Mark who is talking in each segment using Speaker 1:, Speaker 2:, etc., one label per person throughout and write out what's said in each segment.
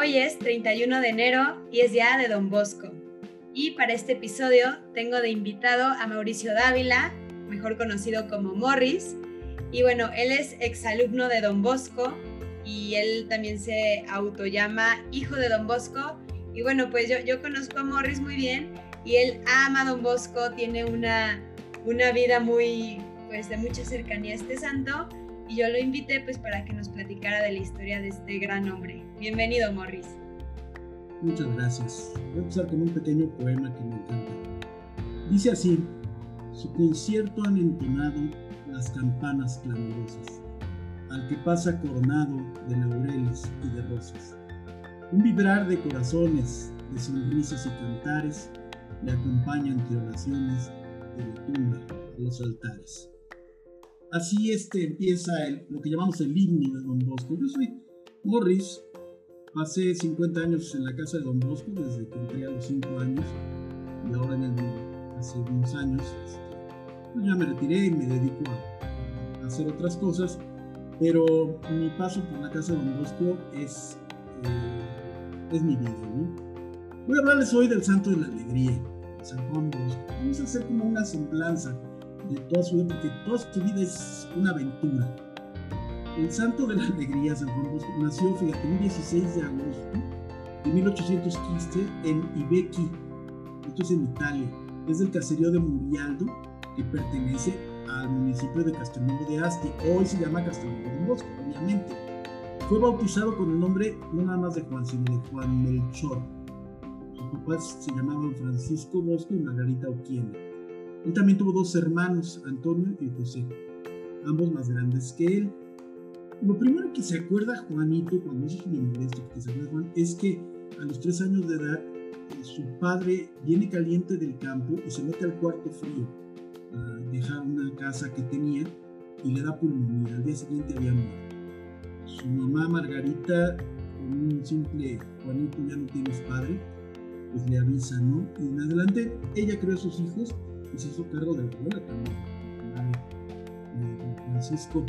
Speaker 1: Hoy es 31 de enero y es día de Don Bosco. Y para este episodio tengo de invitado a Mauricio Dávila, mejor conocido como Morris. Y bueno, él es exalumno de Don Bosco y él también se autollama hijo de Don Bosco. Y bueno, pues yo, yo conozco a Morris muy bien y él ama a Don Bosco, tiene una, una vida muy, pues de mucha cercanía a este santo y yo lo invité pues para que nos platicara de la historia de este gran hombre. Bienvenido, Morris.
Speaker 2: Muchas gracias. Voy a empezar con un pequeño poema que me encanta. Dice así, su concierto han entonado las campanas clamorosas, al que pasa coronado de laureles y de rosas. Un vibrar de corazones, de sonrisas y cantares, le acompaña entre oraciones de la tumba a los altares. Así este empieza lo que llamamos el himno de Don Bosco. Yo soy Morris, pasé 50 años en la casa de Don Bosco desde que entré a los 5 años y ahora en el hace unos años este, pues ya me retiré y me dedico a, hacer otras cosas, pero mi paso por la casa de Don Bosco es, eh, es mi vida. Voy a hablarles hoy del Santo de la Alegría, San Juan Bosco. Vamos a hacer como una semblanza de toda su vida, porque toda su vida es una aventura. El santo de la alegría, San Juan Bosco, nació, fíjate, el 16 de agosto de 1815 en Ibequi, esto es en Italia. Es del caserío de Murialdo, que pertenece al municipio de Castelnuovo de Asti. Hoy se llama Castelnuovo de Bosco, obviamente. Fue bautizado con el nombre no nada más de Juan, sino de Juan Melchor. Sus papás se llamaban Francisco Bosco y Margarita Oquiena. Él también tuvo dos hermanos, Antonio y José, ambos más grandes que él. Lo primero que se acuerda Juanito, cuando es su que se acuerda Juan, es que a los tres años de edad eh, su padre viene caliente del campo y se mete al cuarto frío a dejar una casa que tenía y le da pulmonía. Al día siguiente había muerto. Su mamá Margarita, con un simple Juanito ya no tienes padre, pues le avisa, ¿no? Y en adelante ella creó a sus hijos se hizo cargo de la abuela también, de Francisco.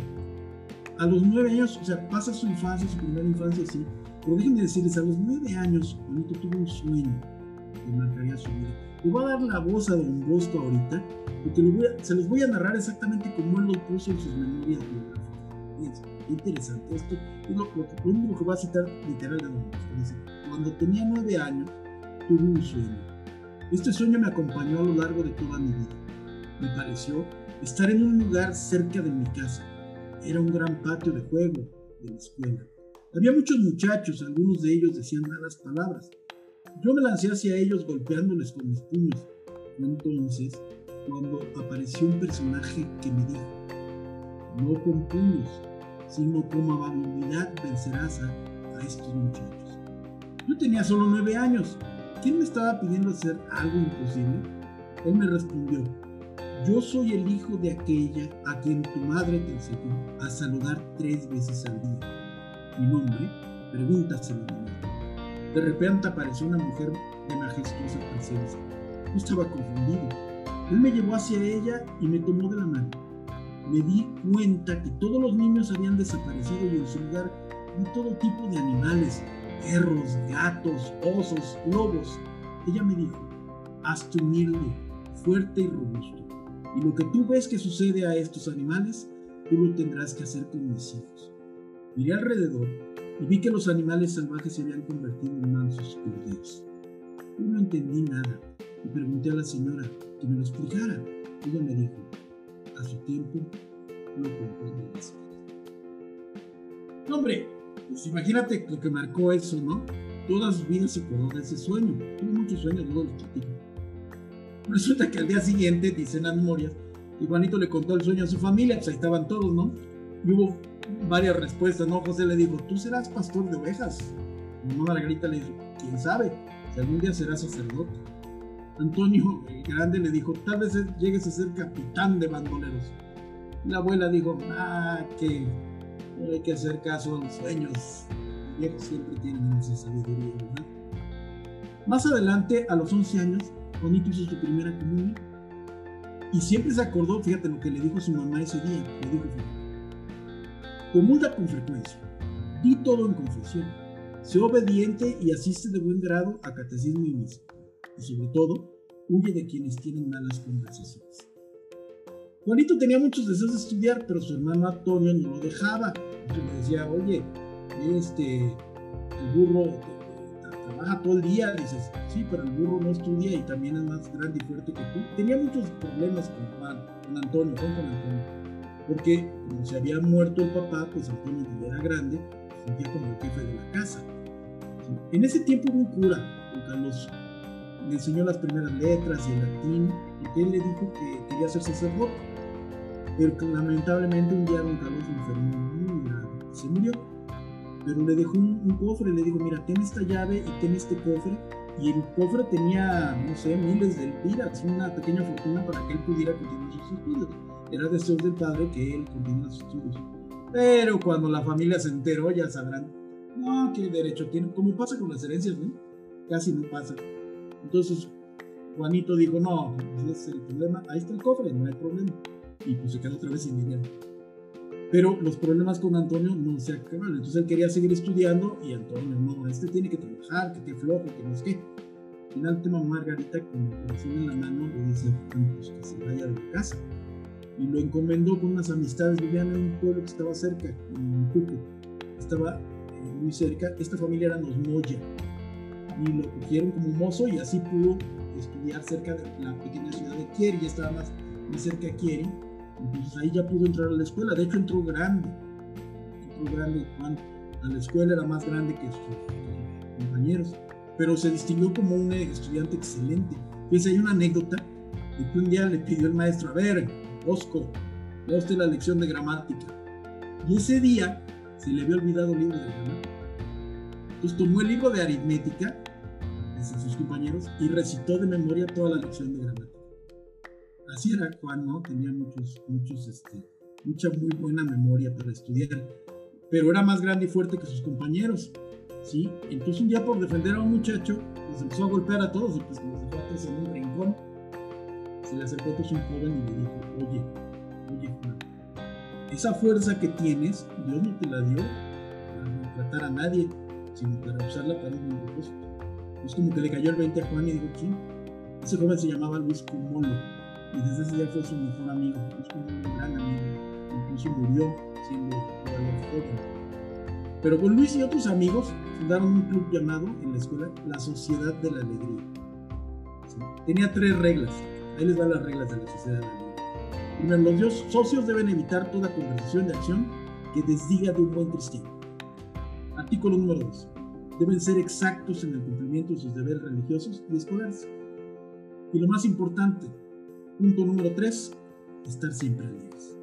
Speaker 2: A los nueve años, o sea, pasa su infancia, su primera infancia, sí, pero déjenme decirles, a los nueve años, Juanito tuvo un sueño que marcaría su vida. Le voy a dar la voz a Don Bosco ahorita, porque se los voy a narrar exactamente como él lo puso en sus memorias biográficas. Es interesante, esto es lo, lo, único que voy a citar literal de Don Bosco. Dice, cuando tenía nueve años, tuve un sueño este sueño me acompañó a lo largo de toda mi vida. Me pareció estar en un lugar cerca de mi casa. Era un gran patio de juego de la escuela. Había muchos muchachos, algunos de ellos decían malas palabras. Yo me lancé hacia ellos golpeándoles con mis puños. entonces cuando apareció un personaje que me dijo, no con puños, sino con amabilidad vencerás a, a estos muchachos. Yo tenía solo nueve años ¿quién me estaba pidiendo hacer algo imposible? Él me respondió, yo soy el hijo de aquella a quien tu madre te enseñó a saludar tres veces al día. Mi nombre, pregúntaselo a De repente apareció una mujer de majestuosa presencia. Yo estaba confundido. Él me llevó hacia ella y me tomó de la mano. Me di cuenta que todos los niños habían desaparecido y en su lugar vi todo tipo de animales, perros, gatos, osos, lobos. Ella me dijo, hazte humilde, fuerte y robusto. Y lo que tú ves que sucede a estos animales, tú lo tendrás que hacer con mis hijos. Miré alrededor y vi que los animales salvajes se habían convertido en mansos corderos. Yo no entendí nada y pregunté a la señora que me lo explicara. Ella me dijo, a su tiempo lo comprenderás. ¡Hombre! Pues imagínate lo que marcó eso, ¿no? Toda su vida se acordó de ese sueño. Tuvo muchos sueños, luego los platico. Resulta que al día siguiente, dicen las memorias, y Juanito le contó el sueño a su familia, pues ahí estaban todos, ¿no? Y hubo varias respuestas, ¿no? José le dijo, tú serás pastor de ovejas. mamá Margarita le dijo, quién sabe, si algún día serás sacerdote. Antonio, el grande, le dijo, tal vez llegues a ser capitán de bandoleros. La abuela dijo, ah, que no hay que hacer caso a los sueños. Viejos siempre tienen esa sabiduría, ¿verdad? Más adelante, a los 11 años, Juanito hizo su primera comunión. Y siempre se acordó, fíjate lo que le dijo su mamá ese día. Le dijo, comulga con frecuencia, di todo en confesión, Sé obediente y asiste de buen grado a catecismo y misa. Y sobre todo, huye de quienes tienen malas conversaciones. Juanito tenía muchos deseos de estudiar, pero su hermano Antonio no lo dejaba. Entonces le decía, oye, este, el burro trabaja todo el día. Dices, sí, pero el burro no estudia y también es más grande y fuerte que tú. Tenía muchos problemas con Juan, con Antonio, con, Antonio. Porque como se había muerto el papá, pues Antonio era grande, se sentía como el jefe de la casa. En ese tiempo hubo un cura, don Carlos, le enseñó las primeras letras y el latín, porque él le dijo que quería ser sacerdote. Pero lamentablemente un día don Carlos enfermó muy grave y se murió. Pero le dejó un, cofre, le dijo, mira, ten esta llave y ten este cofre. Y el cofre tenía, no sé, miles de liras, una pequeña fortuna para que él pudiera continuar sus estudios. Era deseo del padre que él continuara sus estudios. Pero cuando la familia se enteró, ya sabrán, no, qué derecho tiene, como pasa con las herencias, ¿no? Casi no pasa. Entonces Juanito dijo, no, ese es el problema, ahí está el cofre, no hay problema. Y pues se quedó otra vez sin dinero. Pero los problemas con Antonio no se acabaron. Entonces él quería seguir estudiando y Antonio, no, este tiene que trabajar, que qué flojo, que no es qué. Al final, tema Margarita, con el corazón en la mano, le dice pues, que se vaya de la casa. Y lo encomendó con unas amistades. Vivían en un pueblo que estaba cerca, en Cuco. Estaba eh, muy cerca. Esta familia eran los Moya y lo cogieron como mozo y así pudo estudiar cerca de la pequeña ciudad de Kieri, ya estaba más, cerca de Kieri, entonces ahí ya pudo entrar a la escuela, de hecho entró grande, entró grande Juan, a la escuela era más grande que sus, compañeros, pero se distinguió como un estudiante excelente. Pues hay una anécdota de que un día le pidió el maestro, a ver, Osco, da usted la lección de gramática. Y ese día se le había olvidado el libro de gramática. Entonces tomó el libro de aritmética sus compañeros y recitó de memoria toda la lección de gramática. Así era Juan, ¿no? Tenía muchos, muchos, este, mucha muy buena memoria para estudiar, pero era más grande y fuerte que sus compañeros, ¿sí? Entonces un día por defender a un muchacho, pues empezó a golpear a todos y pues los dejó a en un rincón. Se le acercó a un joven y le dijo, oye, oye Juan, esa fuerza que tienes, Dios no te la dio para maltratar a nadie, sino para usarla para un propósito. Es como que le cayó el 20 a Juan y dijo, ¿quién? Ese joven se llamaba Luis Cumolo y desde ese día fue su mejor amigo. Un gran amigo. Incluso murió siendo todavía joven. Pero con Luis y otros amigos fundaron un club llamado en la escuela La Sociedad de la Alegría. Tenía tres reglas. Ahí les van las reglas de la Sociedad de la Alegría. Primero, los socios deben evitar toda conversación de acción que desdiga de un buen cristiano. Artículo número 2 deben ser exactos en el cumplimiento de sus deberes religiosos y escolares. Y lo más importante, punto número 3, estar siempre alegres.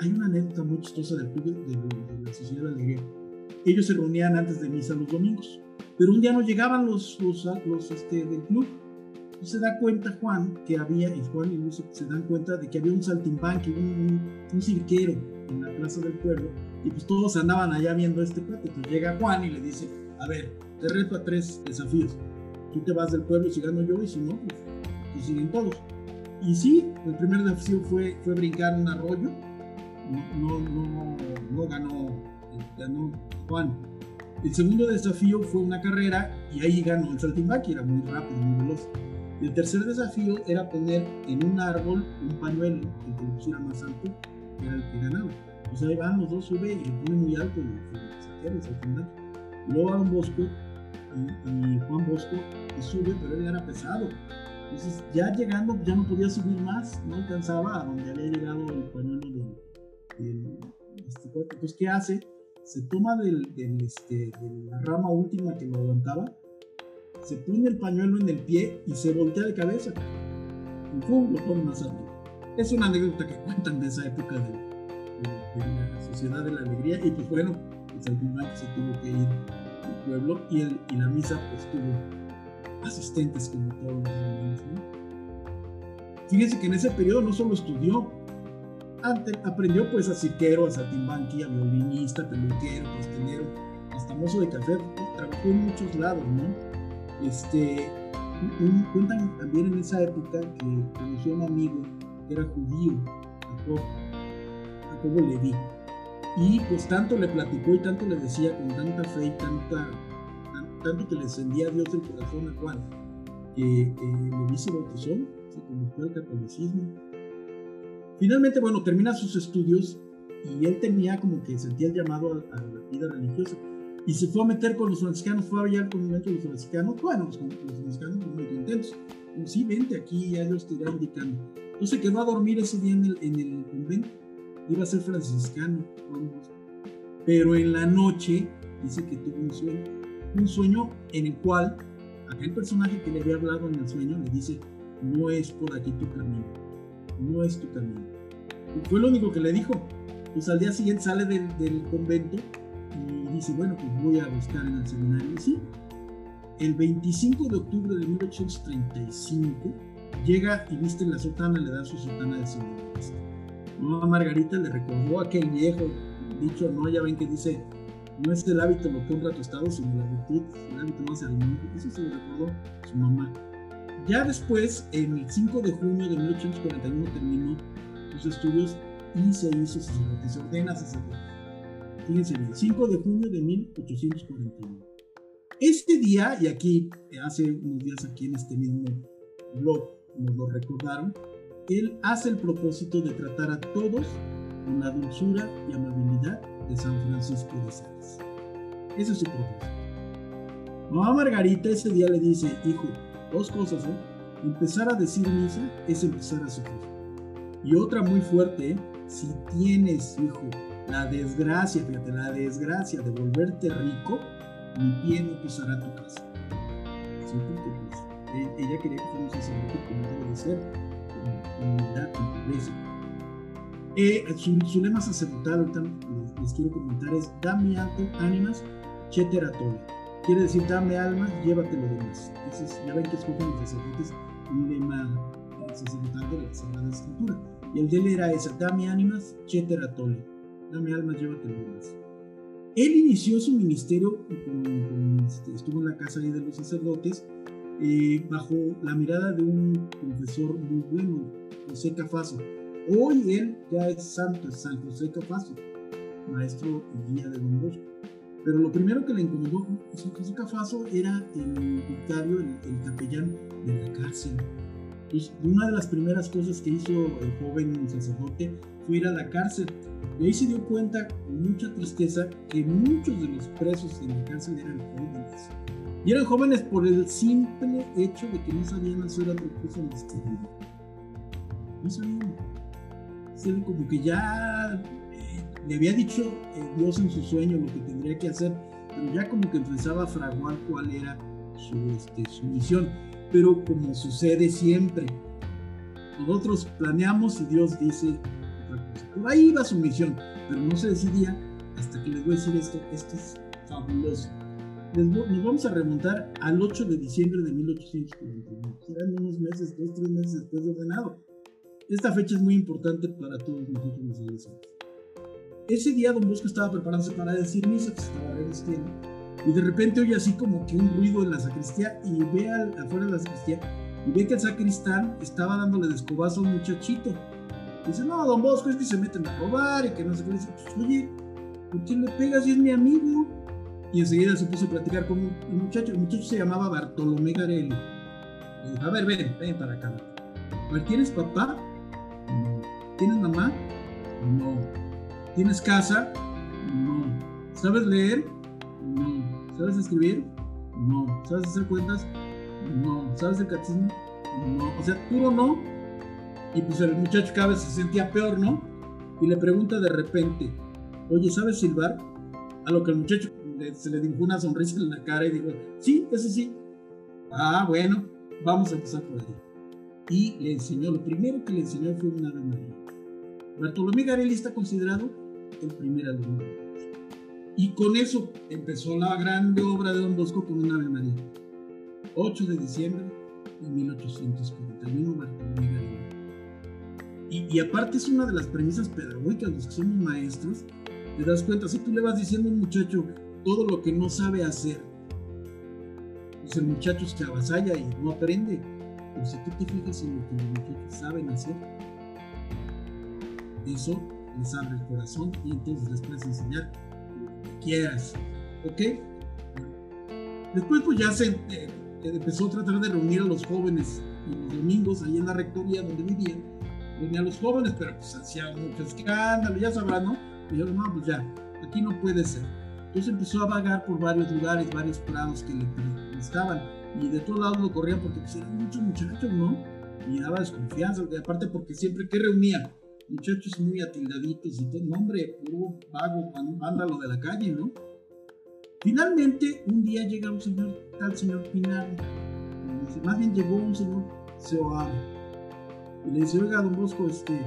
Speaker 2: hay una anécdota muy chistosa del club de, Sociedad de la Alegría. Ellos se reunían antes de misa los domingos, pero un día no llegaban los, los, los este, del club. Y se da cuenta Juan que había, y Juan y Luis se dan cuenta de que había un saltimbanqui, un, un cirquero en la plaza del pueblo y pues todos andaban allá viendo este cuate. Entonces llega Juan y le dice, a ver, te reto a tres desafíos. Tú te vas del pueblo si gano yo y si no, pues, pues siguen todos. Y sí, el primer desafío fue, fue brincar un arroyo. No, no, no, ganó, ganó Juan. El segundo desafío fue una carrera y ahí ganó el saltimbanqui, era muy rápido, muy veloz. El tercer desafío era poner en un árbol un pañuelo, el que lo pusiera más alto, que era el que ganaba. Pues ahí van, los dos sube y lo pone muy alto y, y luego va Don Bosco y, Juan Bosco y sube, pero él era pesado. Entonces ya llegando ya no podía subir más, no alcanzaba a donde había llegado el pañuelo del, del este, Entonces, ¿qué hace? Se toma este, de la rama última que lo levantaba, se pone el pañuelo en el pie y se voltea de cabeza. Y ¡pum! lo pone más alto. Es una anécdota que cuentan de esa época de, la Sociedad de la Alegría y pues bueno, pues al final se tuvo que ir al pueblo y, y la misa pues tuvo asistentes como todos los demás. Fíjense que en ese periodo no solo estudió, antes aprendió pues a cirquero, a saltimbanqui, a violinista, peluquero, pastelero, hasta mozo de café, trabajó en muchos lados, ¿no? Este, cuentan también en esa época que conoció a un amigo que era judío, Jacob, Jacobo Leví. Y pues tanto le platicó y tanto le decía con tanta fe y tanta, tanto que le encendía a Dios el corazón a Juan, que eh, le dice bautizó, se convirtió al catolicismo. Finalmente, bueno, termina sus estudios y él tenía como que sentía el llamado a, la vida religiosa y se fue a meter con los franciscanos, fue allá al convento de los franciscanos, bueno, los, los franciscanos muy contentos, sí, vente aquí, ya Dios te irá indicando. Entonces quedó a dormir ese día en el, en el convento, iba a ser franciscano, pero en la noche dice que tuvo un sueño, un sueño en el cual aquel personaje que le había hablado en el sueño le dice, no es por aquí tu camino, no es tu camino. Y fue lo único que le dijo. Pues al día siguiente sale del, convento y dice, bueno, pues voy a buscar en el seminario. Y sí, el 25 de octubre de 1835 llega y viste la sotana, le da su sotana de seminarista. Mamá Margarita le recordó aquel viejo dicho, no, ya ven que dice, no es el hábito lo que honra tu estado, sino la virtud, el hábito hace alimento. Eso se lo recordó su mamá. Ya después, en el 5 de junio de 1841 terminó sus estudios y se hizo sacerdote, se ordena sacerdote. Fíjense bien, 5 de junio de 1841. Este día, y aquí hace unos días aquí en este mismo blog nos lo recordaron, él hace el propósito de tratar a todos con la dulzura y amabilidad de San Francisco de Sales. Ese es su propósito. Mamá Margarita ese día le dice, hijo, dos cosas, ¿eh? Empezar a decir misa es empezar a sufrir. Y otra muy fuerte, ¿eh? si tienes, hijo, la desgracia, fíjate, la desgracia de volverte rico, mi pie no pisará tu casa. Pues, e, ella quería que fuera un sacerdote como debe de ser, con humildad, con pobreza. Eh, su, su, lema sacerdotal, ahorita les, quiero comentar, es Dame ánimas, cheteratole. Quiere decir, dame almas, llévate lo demás. Entonces, ya ven que escogen los sacerdotes un lema sacerdotal de la Sagrada Escritura. Y el de él era esa, dame ánimas, cheteratole. Dame almas, llévate lo demás. Él inició su ministerio, con, con, este, estuvo en la casa de los sacerdotes, eh, bajo la mirada de un profesor muy bueno, José Cafaso. Hoy él ya es santo, es San José Cafaso, maestro y guía de Don Bosco. Pero lo primero que le encomendó José Cafaso era el vicario, el, el capellán de la cárcel. Entonces, una de las primeras cosas que hizo el joven sacerdote fue ir a la cárcel. Y ahí se dio cuenta con mucha tristeza que muchos de los presos en la cárcel eran jóvenes. Y eran jóvenes por el simple hecho de que no sabían hacer otra cosa más que. No sabían. Como que ya le había dicho eh, Dios en su sueño lo que tendría que hacer, pero ya como que empezaba a fraguar cuál era su, este, misión. Pero como sucede siempre, nosotros planeamos y Dios dice otra cosa. Por ahí iba su misión, pero no se decidía hasta que les voy a decir esto. Esto es fabuloso nos vamos a remontar al 8 de diciembre de 1841. Serán unos meses, dos, tres meses después de ordenado. Esta fecha es muy importante para todos nosotros los iglesianos. Ese día Don Bosco estaba preparándose para decir misa, que estaba resistiendo, y de repente oye así como que un ruido en la sacristía y ve al, afuera de la sacristía y ve que el sacristán estaba dándole de a un muchachito. dice, no, Don Bosco, es que se meten a robar y que no sé qué. Dice, pues, oye, ¿por qué le pegas si es mi amigo? y enseguida se puso a platicar con un muchacho. El muchacho se llamaba Bartolomé Garelli. Le dijo, a ver, ven, ven para acá. ¿tienes papá? No. ¿Tienes mamá? No. ¿Tienes casa? No. ¿Sabes leer? No. ¿Sabes escribir? No. ¿Sabes hacer cuentas? No. ¿Sabes el catecismo? No. O sea, puro no. Y pues el muchacho cada vez se sentía peor, ¿no? Y le pregunta de repente, oye, ¿sabes silbar? A lo que el muchacho se le dibujó una sonrisa en la cara y dijo, sí, eso sí. Ah, bueno, vamos a empezar por ahí. Y le enseñó, lo primero que le enseñó fue una Ave María. Bartolomé Garelli está considerado el primer alumno. Y con eso empezó la grande obra de Don Bosco con una Ave María. 8 de diciembre de 1841, Bartolomé. Y, y aparte es una de las premisas pedagógicas, los que somos maestros, te das cuenta, si tú le vas diciendo a un muchacho, todo lo que no sabe hacer. Pues el muchacho se avasalla y no aprende. Pero si tú te fijas en lo que los muchachos saben hacer, eso les abre el corazón y entonces les puedes enseñar lo que quieras. ¿Ok? Después pues ya se eh, empezó a tratar de reunir a los jóvenes los domingos ahí en la rectoría donde vivían. Reunía a los jóvenes, pero pues hacía mucho escándalo, ya sabrán, ¿no? Y yo, no, pues ya, aquí no puede ser. Entonces empezó a vagar por varios lugares, varios prados que le estaban y de todos lados lo corrían porque pues, eran muchos muchachos, ¿no? Y daba desconfianza, aparte porque siempre que reunía muchachos muy atildaditos y todo, no, hombre, puro vago, vándalo de la calle, ¿no? Finalmente, un día llega un señor, tal señor Pinar, más bien llegó un señor Seoab, y le dice, oiga, don Bosco, este,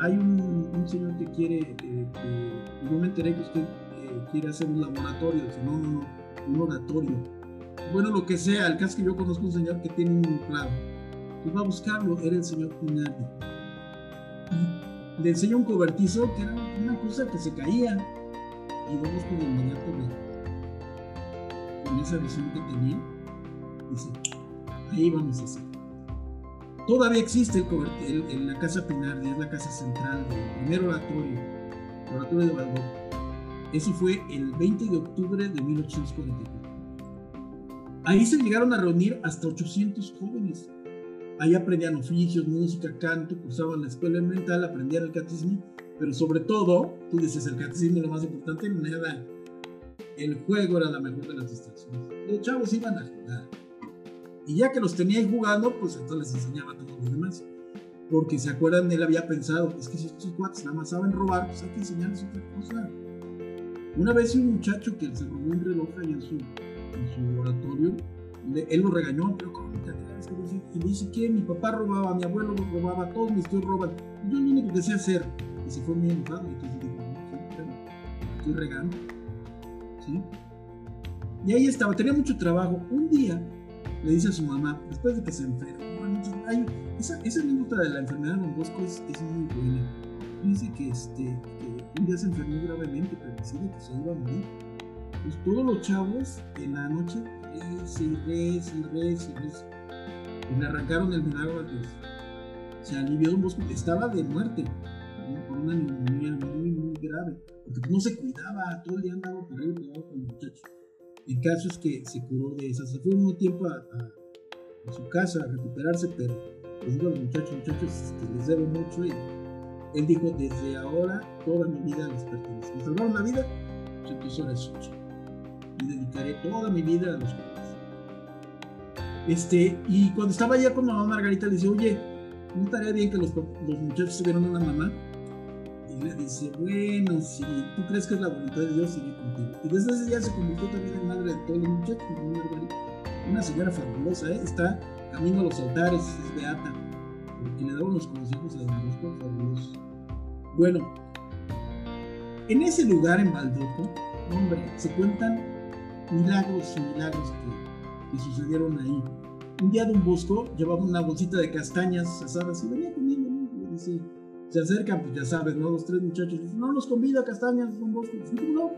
Speaker 2: hay un, señor que quiere, eh, yo me enteré que usted eh, quiere hacer un laboratorio, dice, no, no, no, un oratorio. Bueno, lo que sea, el caso es que yo conozco un señor que tiene un plan. Y va a buscarlo, era el señor Pinardi. Y le enseña un cobertizo que era una cosa que se caía. Y vamos con inmediato con esa visión que tenía, dice, ahí vamos a hacer. Todavía existe el, en la casa Pinardi, es la casa central del primer oratorio, el oratorio de Baldor. Eso fue el 20 de octubre de 1844. Ahí se llegaron a reunir hasta 800 jóvenes. Ahí aprendían oficios, música, canto, cursaban la escuela elemental, aprendían el catecismo, pero sobre todo, tú dices, el catecismo es lo más importante, nada. El juego era la mejor de las distracciones. Los chavos iban a jugar. Y ya que los tenía jugando, pues entonces les enseñaba a todos los demás. Porque se acuerdan, él había pensado, es que si estos cuates nada más saben robar, pues hay que enseñarles otra cosa. Una vez un muchacho que se robó un reloj ahí en su en su oratorio, él lo regañó, pero ¿cómo te atreves? Y le dice que mi papá robaba, mi abuelo lo robaba, todos mis tíos roban. Yo lo único que sé hacer. Y se fue muy enojado. Y entonces dijo, no, estoy regando. Y ahí estaba, tenía mucho trabajo. Un día le dice a su mamá, después de que se enfermó, esa, esa anécdota de la enfermedad de Don Bosco es, es muy buena. Dice que, este, un día se enfermó gravemente, pero decide que se iba a morir pues todos los chavos en la noche reza y reza y reza y. Y le arrancaron el milagro a Dios. Se alivió un bosque, estaba de muerte, con una neumonía muy, muy grave, porque no se cuidaba, todo el día andaba por ahí cuidado con el muchacho. El caso es que se curó de esa, se fue un tiempo a, su casa a recuperarse, pero les digo a los muchachos, muchachos, este, les debo mucho y él dijo, desde ahora toda mi vida les pertenece. Me salvaron la vida, pues es suyo y dedicaré toda mi vida a los jóvenes. Este, y cuando estaba allá con mamá Margarita, le dice, oye, ¿no estaría bien que los, los muchachos tuvieran una mamá? Y le dice, bueno, si tú crees que es la voluntad de Dios, sigue contigo. Y desde ese día se convirtió también en madre de todos los muchachos, Margarita. Una señora fabulosa, ¿eh? está camino a los altares, es beata, porque le daba unos consejos a Don Bosco fabulosos. Bueno, en ese lugar en Baldoco, hombre, se cuentan milagros y milagros que, sucedieron ahí. Un día Don Bosco llevaba una bolsita de castañas asadas y venía comiendo, ¿no? Y se acercan, pues ya sabes, ¿no? Los tres muchachos no nos convida castañas, Don Bosco. no?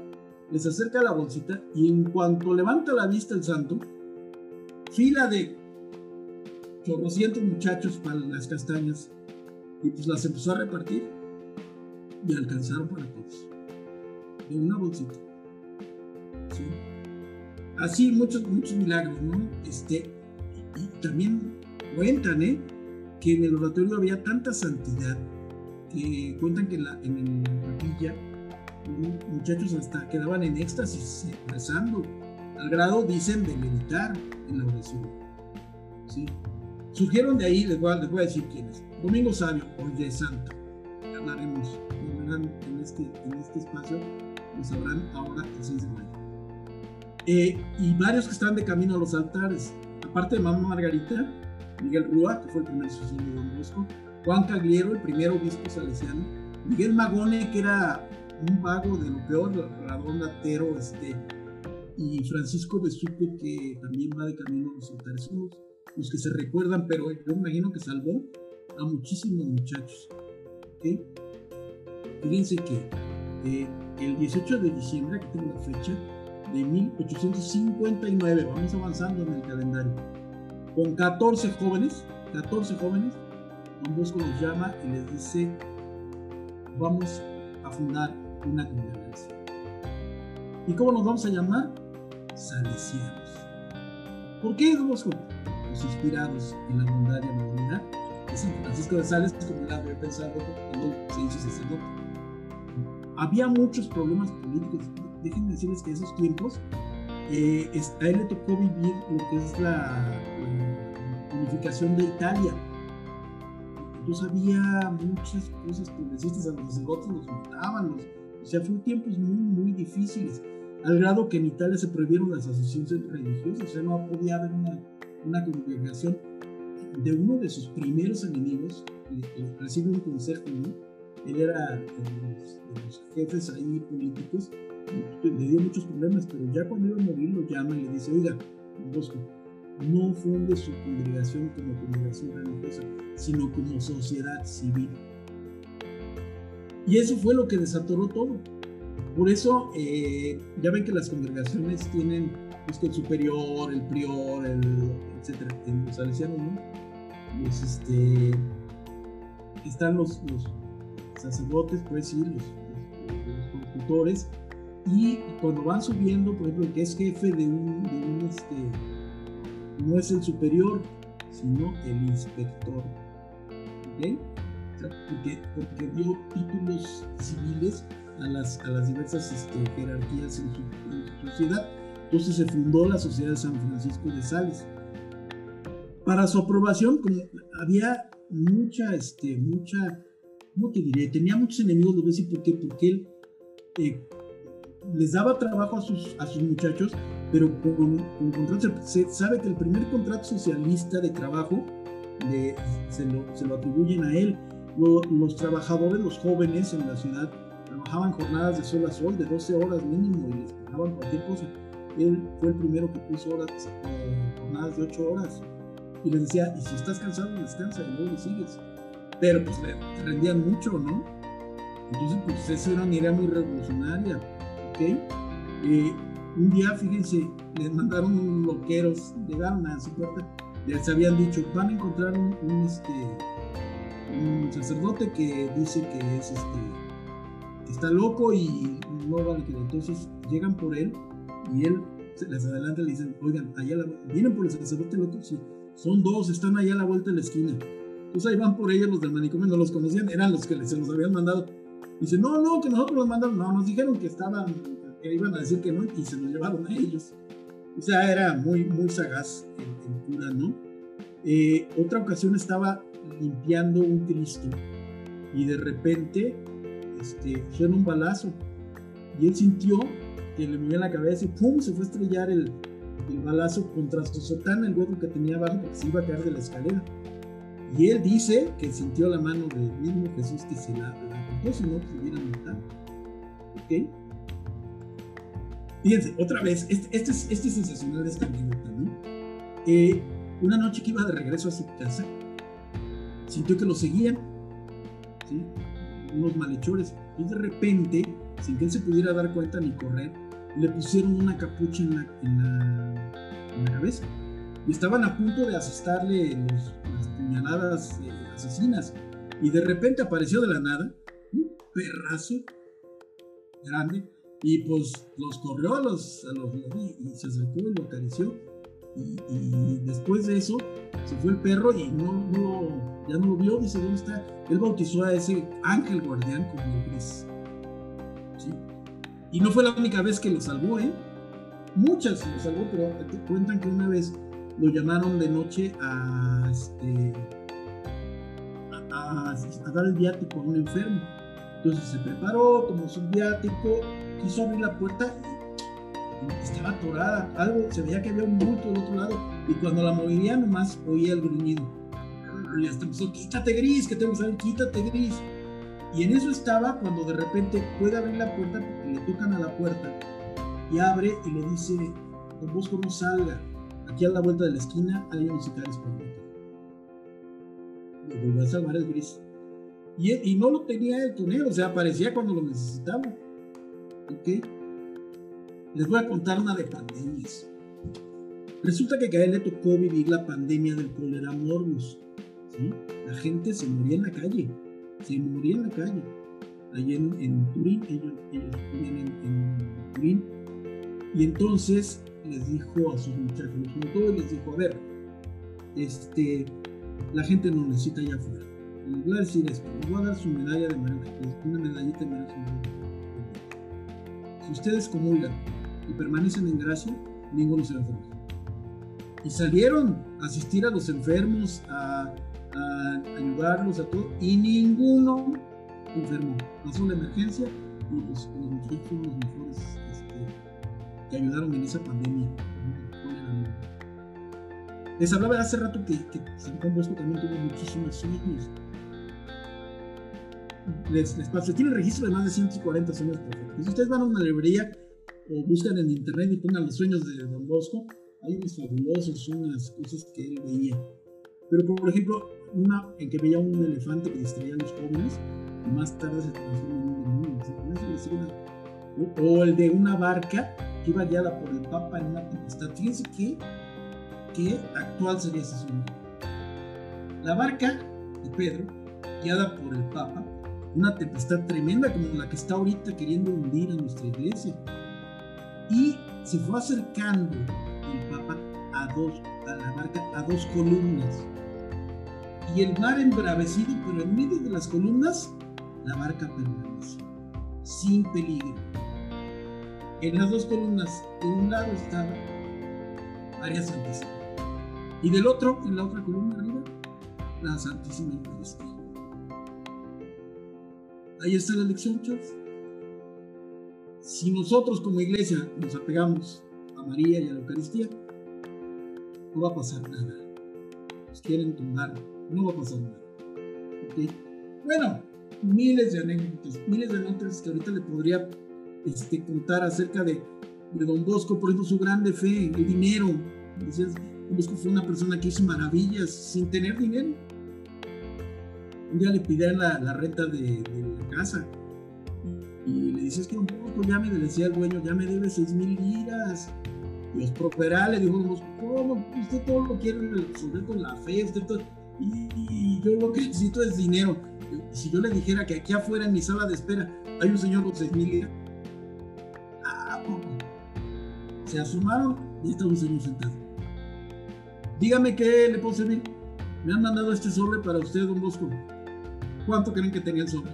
Speaker 2: Les acerca la bolsita y en cuanto levanta la vista el santo, fila de chorrocientos muchachos para las castañas y pues las empezó a repartir y alcanzaron para todos. De una bolsita. Así muchos, muchos milagros, ¿no? Este, y, también cuentan, ¿eh? Que en el oratorio había tanta santidad que cuentan que en la, en la capilla muchachos hasta quedaban en éxtasis rezando, al grado, dicen, de meditar en la oración. ¿sí? Surgieron de ahí, les voy, a, les voy a decir quiénes. Domingo Sabio, hoy es santo. Hablaremos en este, en este espacio, lo sabrán ahora el 6 de mayo. Eh, y varios que estaban de camino a los altares. Aparte de Mamá Margarita, Miguel Rúa, que fue el primer sucesor de Don Bosco, Juan Cagliero, el primer obispo salesiano, Miguel Magone, que era un vago de lo peor, radón latero, este, y Francisco Besuco, que también va de camino a los altares. Los, que se recuerdan, pero yo imagino que salvó a muchísimos muchachos. Fíjense que eh, el 18 de diciembre, aquí tengo la fecha, de 1859, vamos avanzando en el calendario, con 14 jóvenes, 14 jóvenes, Don Bosco los llama y les dice, vamos a fundar una congregación. ¿Y cómo nos vamos a llamar? Salesianos. ¿Por qué, Don Bosco? Pues inspirados en la bondad y de San Francisco de Sales, como la había pensado cuando se hizo sacerdote. Había muchos problemas políticos. Déjenme decirles que esos tiempos eh, a él le tocó vivir lo que es la, unificación de Italia. Entonces había muchas cosas progresistas, a los sacerdotes los mataban, los, o sea, fueron tiempos muy, muy difíciles, al grado que en Italia se prohibieron las asociaciones religiosas, o sea, no podía haber una, una congregación de uno de sus primeros enemigos, recibe un consejo, ¿no? Él era de los, jefes ahí políticos, le dio muchos problemas, pero ya cuando iba a morir lo llama y le dice, oiga, Bosco, no funde su congregación como congregación religiosa, sino como sociedad civil. Y eso fue lo que desatoró todo. Por eso, eh, ya ven que las congregaciones tienen pues, el superior, el prior, el, etcétera, en los salesianos, ¿no? Los, este, están los, sacerdotes, pues sí, los, los, los y cuando van subiendo, por ejemplo, el que es jefe de un, este, no es el superior, sino el inspector. ¿Ok? porque, porque, dio títulos civiles a las, a las diversas este, jerarquías en su, sociedad. Entonces se fundó la Sociedad de San Francisco de Sales. Para su aprobación, había mucha, este, mucha, ¿cómo te diré? Tenía muchos enemigos, lo voy por qué, porque él eh, les daba trabajo a sus, a sus muchachos, pero con, con contrato, se sabe que el primer contrato socialista de trabajo se, lo, se, lo, atribuyen a él. los trabajadores, los jóvenes en la ciudad, trabajaban jornadas de sol a sol, de 12 horas mínimo, y les pagaban cualquier cosa. Él fue el primero que puso horas, eh, jornadas de 8 horas. Y les decía, y si estás cansado, descansa y luego sigues. Pero pues le rendían mucho, ¿no? Entonces, pues esa era una idea muy revolucionaria eh, un día, fíjense, les mandaron loqueros, llegaron a su puerta, les habían dicho, van a encontrar un, este, un sacerdote que dice que es este, está loco y no vale que entonces llegan por él y él les adelanta y le dicen, oigan, allá vienen por el sacerdote loco, sí, son dos, están allá a la vuelta de la esquina. Entonces ahí van por ellos los del manicomio, no los conocían, eran los que se los habían mandado Dice, no, no, que nosotros los mandamos. No, nos dijeron que estaban, que iban a decir que no y se los llevaron a ellos. O sea, era muy, muy sagaz el, cura, ¿no? Eh, otra ocasión estaba limpiando un Cristo y de repente este, suena un balazo y él sintió que le movía la cabeza y ¡pum! se fue a estrellar el, el balazo contra su sotana, el hueco que tenía abajo porque se iba a caer de la escalera. Y él dice que sintió la mano del mismo Jesús que se la, la si no, se hubieran matado. ¿Ok? Fíjense, otra vez, este, este, es, este es sensacional esta anécdota, ¿no? Eh, una noche que iba de regreso a su casa, sintió que lo seguían. Unos malhechores. Y de repente, sin que él se pudiera dar cuenta ni correr, le pusieron una capucha en la, cabeza. Y estaban a punto de asestarle los, puñaladas eh, asesinas. Y de repente apareció de la nada perrazo grande y pues los corrió a los, a los y se acercó y lo acarició. Y, después de eso se fue el perro y no, ya no lo vio, dice, ¿dónde está? Él bautizó a ese ángel guardián como gris. Y no fue la única vez que lo salvó, ¿eh? Muchas lo salvó, pero te cuentan que una vez lo llamaron de noche a, este, a, dar el viático a un enfermo. Entonces se preparó, tomó su viático, quiso abrir la puerta y estaba atorada. Algo, se veía que había un bulto del otro lado y cuando la movería nomás oía el gruñido. Y hasta empezó, quítate gris, que tengo que salir, quítate gris. Y en eso estaba cuando de repente puede abrir la puerta porque le tocan a la puerta y abre y le dice, Don Bosco no salga, Aquí a la vuelta de la esquina hay unos sicarios por Lo volvió a salvar el gris. Y, no lo tenía el con o sea, aparecía cuando lo necesitaba. ¿Ok? Les voy a contar una de pandemias. Resulta que a él le tocó vivir la pandemia del cólera morbus. ¿sí? La gente se moría en la calle. Se moría en la calle. ahí en, Turín, ellos, ellos en, en, Turín, y entonces les dijo a sus muchachos, los y les dijo, a ver, este, la gente no necesita allá afuera. Les voy a decir esto, les voy a dar su medalla de María una medallita de María Si ustedes comulgan y permanecen en gracia, ninguno se va a enfermar. Y salieron a asistir a los enfermos, a, ayudarlos a todos, y ninguno enfermó. Pasó la emergencia y los, muchachos fueron los mejores este, que ayudaron en esa pandemia. Les hablaba hace rato que, que San Juan Bosco también tuvo muchísimos sueños. Les, les paso, tiene registro de más de 140 sueños proféticos. Si ustedes van a una librería o buscan en internet y pongan los sueños de Don Bosco, hay unos fabulosos, unas cosas que él veía. Pero por ejemplo, una en que veía un elefante que distraía a los jóvenes y más tarde se transforma en un demonio. O, el de una barca que iba guiada por el Papa en una tempestad. Fíjense que, que actual sería ese sueño. La barca de Pedro, guiada por el Papa, una tempestad tremenda como la que está ahorita queriendo hundir a nuestra iglesia y se fue acercando el Papa a, dos, a la barca a dos columnas. Y el mar embravecido, pero en medio de las columnas, la barca permanece, sin peligro. En las dos columnas, de un lado estaba María Santísima. Y del otro, en la otra columna arriba, la Santísima Eucaristía. Ahí está la lección, chavos si nosotros como iglesia nos apegamos a María y a la Eucaristía, no va a pasar nada. Nos quieren tumbar, no va a pasar nada. Bueno, miles de anécdotas, miles de anécdotas que ahorita le podría este, contar acerca de, de, Don Bosco, por ejemplo, su grande fe, el dinero. Don Bosco fue una persona que hizo maravillas sin tener dinero. Un día le pidieron la, renta de, la casa y le dices que un poco ya me decía el dueño, ya me debe seis mil liras. Los Properá le dijo, ¿cómo? Usted todo lo quiere resolver con la fe, usted todo, y, yo lo que necesito es dinero. Si yo le dijera que aquí afuera en mi sala de espera hay un señor con seis mil liras, ah, se asumaron y está un señor sentado. Dígame qué le puedo servir. Me han mandado este sobre para usted, don Bosco. ¿Cuánto creen que tenía el sobre?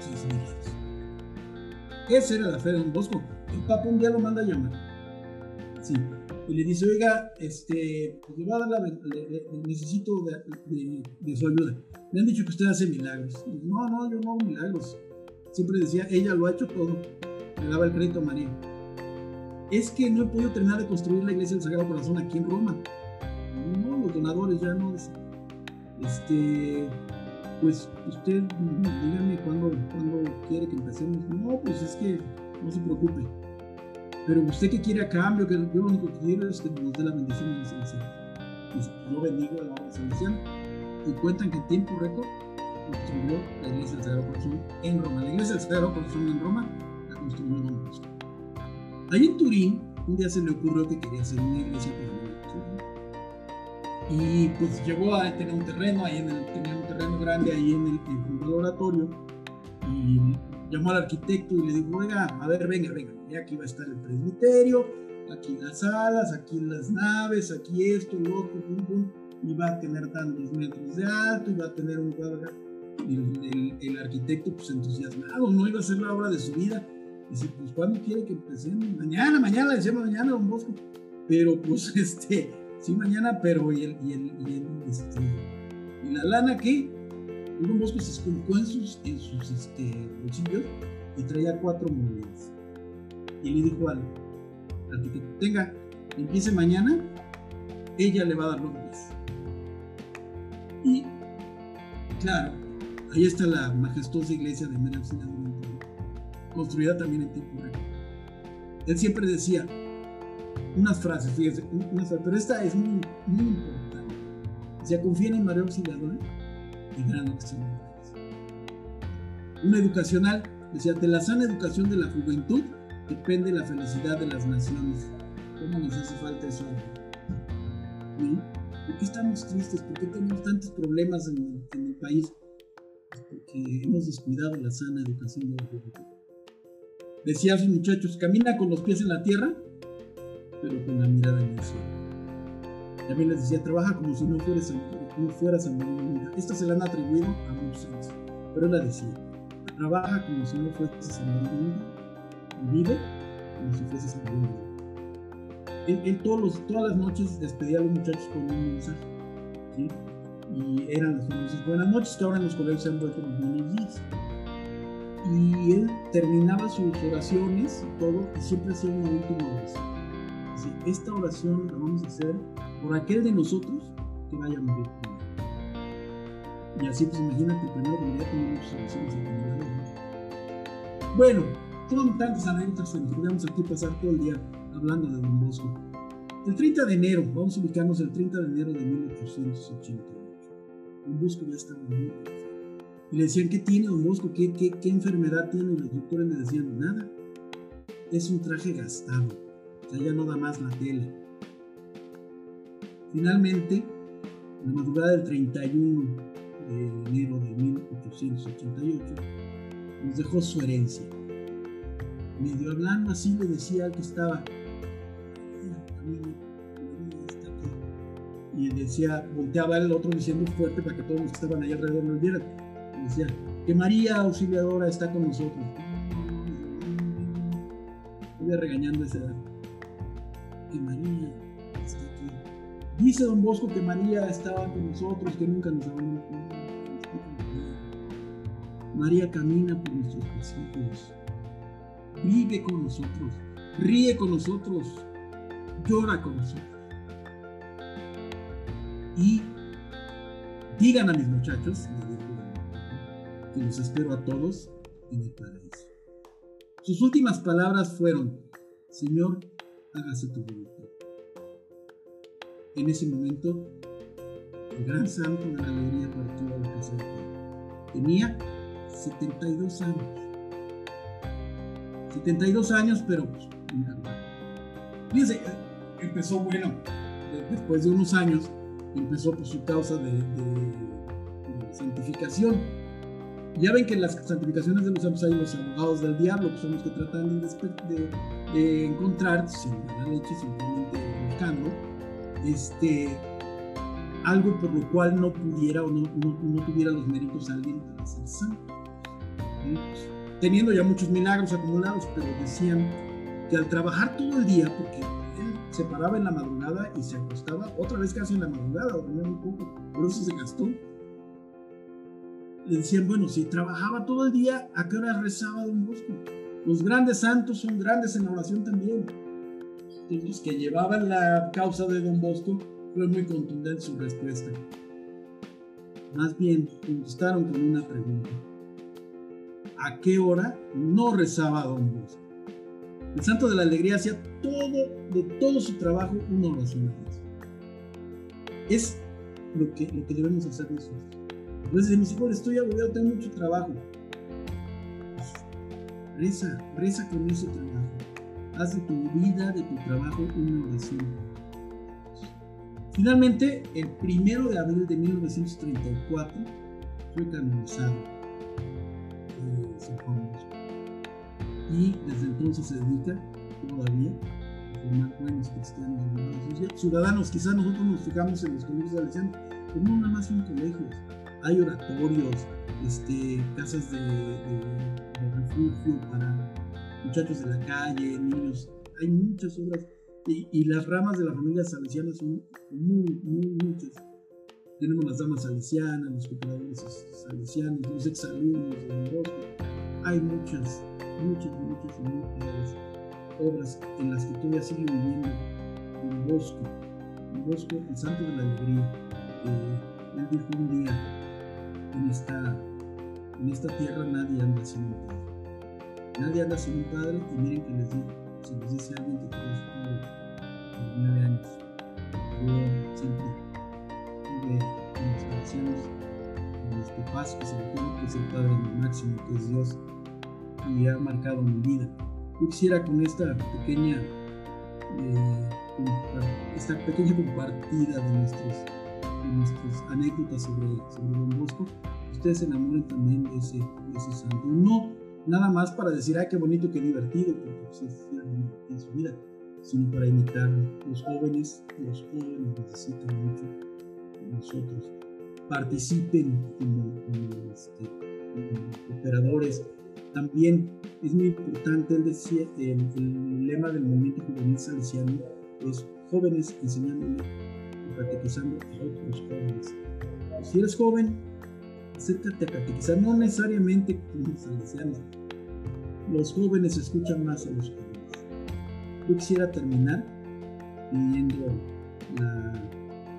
Speaker 2: Seis mil esa era la fe de Don Bosco. El Papa un día lo manda a llamar. Sí. Y le dice, oiga, este, pues le va a dar la, necesito de, su ayuda. Me han dicho que usted hace milagros. no, no, yo no hago milagros. Siempre decía, ella lo ha hecho todo. Le daba el crédito a María. Es que no he podido terminar de construir la iglesia del Sagrado Corazón aquí en Roma. No, los donadores ya no. Este, pues usted dígame cuándo, quiere que empecemos. No, pues es que no se preocupe. Pero usted que quiere a cambio, que yo lo único que quiero es que nos dé la bendición de la salvación. Pues yo bendigo la obra salvación y cuentan que en tiempo récord construyó la iglesia del Sagrado Corazón en Roma. La iglesia del Sagrado Corazón en Roma la construyó Don Bosco. Ahí en Turín, un día se le ocurrió que quería hacer una iglesia y pues llegó a tener un terreno, ahí en el, terreno grande ahí en el, en el oratorio y llamó al arquitecto y le dijo, oiga, a ver, venga, venga, aquí va a estar el presbiterio, aquí las salas, aquí las naves, aquí esto, lo otro, pum, pum, y va a tener tantos metros de alto y va a tener un cuadro y el, el, arquitecto pues entusiasmado, no iba a ser la obra de su vida. Dice, pues ¿cuándo quiere que empecemos? Mañana, mañana, decíamos mañana, don Bosco. Pero pues este, sí, mañana, pero y, el, y, el, y, este, y la lana que un Bosco se esculcó en sus, en sus este, bolsillos y traía cuatro monedas. Y le dijo al arquitecto, tenga, empiece mañana, ella le va a dar los pies. Y claro, ahí está la majestuosa iglesia de María construida también en tiempo récord. Él siempre decía, unas frases, fíjense, pero esta es muy, muy importante. Se confíen en María Auxiliadora y gran Una educacional, decía, de la sana educación de la juventud depende la felicidad de las naciones. ¿Cómo nos hace falta eso? ¿Por qué estamos tristes? ¿Por qué tenemos tantos problemas en, el país? porque hemos descuidado la sana educación de la juventud. Decía a sus muchachos, camina con los pies en la tierra, pero con la mirada en el cielo. También les decía, trabaja como si no fueras, no fueras a morir Esta se la han atribuido a muchos, pero él la decía, trabaja como si no fueras a morir y vive como si fueses a morir él, él todos los, todas las noches despedía a los muchachos con un mensaje. Y eran las famosas buenas noches que ahora en los colegios se han vuelto los buenos. Y él terminaba sus oraciones y todo, y siempre hacía una última oración. Esta oración la vamos a hacer por aquel de nosotros que vaya a morir Y así, pues imagínate, primero vendría tener muchas oraciones en Bueno, son tantas anécdotas que nos podríamos aquí pasar todo el día hablando de Don Bosco. El 30 de enero, vamos a ubicarnos el 30 de enero de 1888. Don Bosco ya estaba muy Y le decían, ¿qué tiene Don Bosco? ¿Qué, qué, qué enfermedad tiene? Y los doctores le decían, nada. Es un traje gastado. O sea, ya no da más la tela. Finalmente, la madrugada del 31 de enero de 1888, nos dejó su herencia. Medio hablando así le decía al que estaba, y decía, volteaba el otro diciendo fuerte para que todos los que estaban ahí alrededor lo vieran. Y decía, que María Auxiliadora está con nosotros. Voy regañando esa edad. Que María está aquí. Dice don Bosco que María estaba con nosotros, que nunca nos abandonó. María camina por nuestros pasillos, vive con nosotros, ríe con nosotros, llora con nosotros. Y digan a mis muchachos que los espero a todos en el paraíso. Sus últimas palabras fueron, Señor, hágase tu voluntad. En ese momento, el gran santo de la alegría partió a la casa de Pedro. Tenía 72 años. 72 años, pero pues, Fíjense, empezó bueno, después de unos años, empezó por su causa de, santificación. Ya ven que en las santificaciones de los santos hay los abogados del diablo, que son los que tratan de, encontrar, sin la leche, simplemente buscando, este, algo por lo cual no pudiera o no, no, tuviera los méritos alguien para ser santo. Teniendo ya muchos milagros acumulados, pero decían que al trabajar todo el día, porque él se paraba en la madrugada y se acostaba otra vez casi en la madrugada, dormía muy poco, por eso se gastó. Decían, bueno, si trabajaba todo el día, ¿a qué hora rezaba Don Bosco? Los grandes santos son grandes en oración también. Entonces, los que llevaban la causa de Don Bosco fue muy contundente su respuesta. Más bien, contestaron con una pregunta. ¿A qué hora no rezaba Don Bosco? El santo de la alegría hacía todo, de todo su trabajo, una oración a Es lo que, lo que debemos hacer nosotros. Veces decimos, híjole, estoy agobiado, tengo mucho trabajo. reza, reza con ese trabajo. Haz de tu vida, de tu trabajo, una oración. Finalmente, el primero de abril de 1934 fue canonizado eh, y desde entonces se dedica todavía a formar buenos cristianos ciudadanos. Quizás nosotros nos fijamos en los colegios de pero no nada más son colegios. Hay oratorios, este, casas de, refugio para muchachos de la calle, niños. Hay muchas obras y, las ramas de la familia salesiana son muy, muy muchas. Tenemos las damas salesianas, los cooperadores salesianos, los exalumnos de Bosco. Hay muchas muchas, muchas, muchas obras en las que todavía sigue viviendo un Bosco, un Bosco, el santo de la alegría. él dijo un día, en esta, en esta tierra nadie anda sin un padre. Nadie anda sin un padre y miren que les digo, si les dice alguien que tiene su nueve años, yo siempre tuve en las oraciones en los papás que se me que es el Padre máximo, que es Dios, y ha marcado mi vida. Yo quisiera con esta pequeña, eh, esta pequeña compartida de nuestros nuestras anécdotas sobre, sobre Don Bosco, ustedes se enamoren también de ese, de ese santo. No nada más para decir, ay, qué bonito, qué divertido, porque pues, es en su vida, sino para imitar los jóvenes, los jóvenes necesitan mucho de nosotros. Participen como, este, operadores. También es muy importante, él decía, el, el lema del movimiento juvenil salesiano es jóvenes enseñándole catequizando a otros jóvenes. Si eres joven, acércate a catequizar, no necesariamente como salesianos. Los jóvenes escuchan más a los jóvenes. Yo quisiera terminar pidiendo la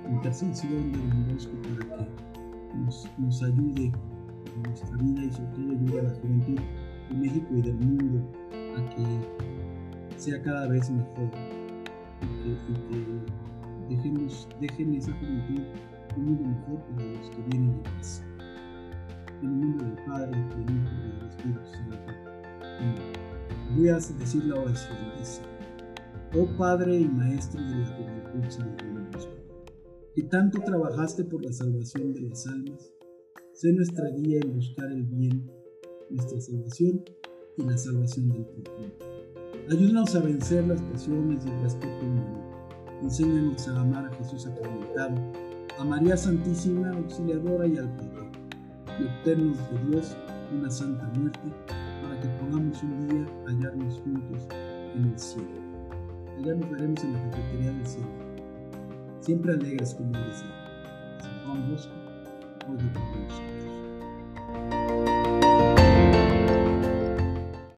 Speaker 2: intercesión de Don Bosco para que nos, nos ayude en nuestra vida y sobre todo ayude a la juventud de México y del mundo a que sea cada vez mejor y que, dejemos, dejen esa juventud un mundo mejor para los que vienen de casa. En el nombre del Padre, del Hijo y del Espíritu Santo. Voy a decir la oración. Oh Padre y Maestro de la juventud Santo que tanto trabajaste por la salvación de las almas, sé nuestra guía en buscar el bien, nuestra salvación y la salvación del mundo. Ayúdanos a vencer las pasiones y el respeto humano. Enséñanos a amar a Jesús sacramentado, a María Santísima, Auxiliadora y al Padre. Y obtenernos de Dios una santa muerte para que podamos un día hallarnos juntos en el cielo. Allá nos veremos en la cafetería del cielo. Siempre alegres como decía. San Juan Bosco, hoy de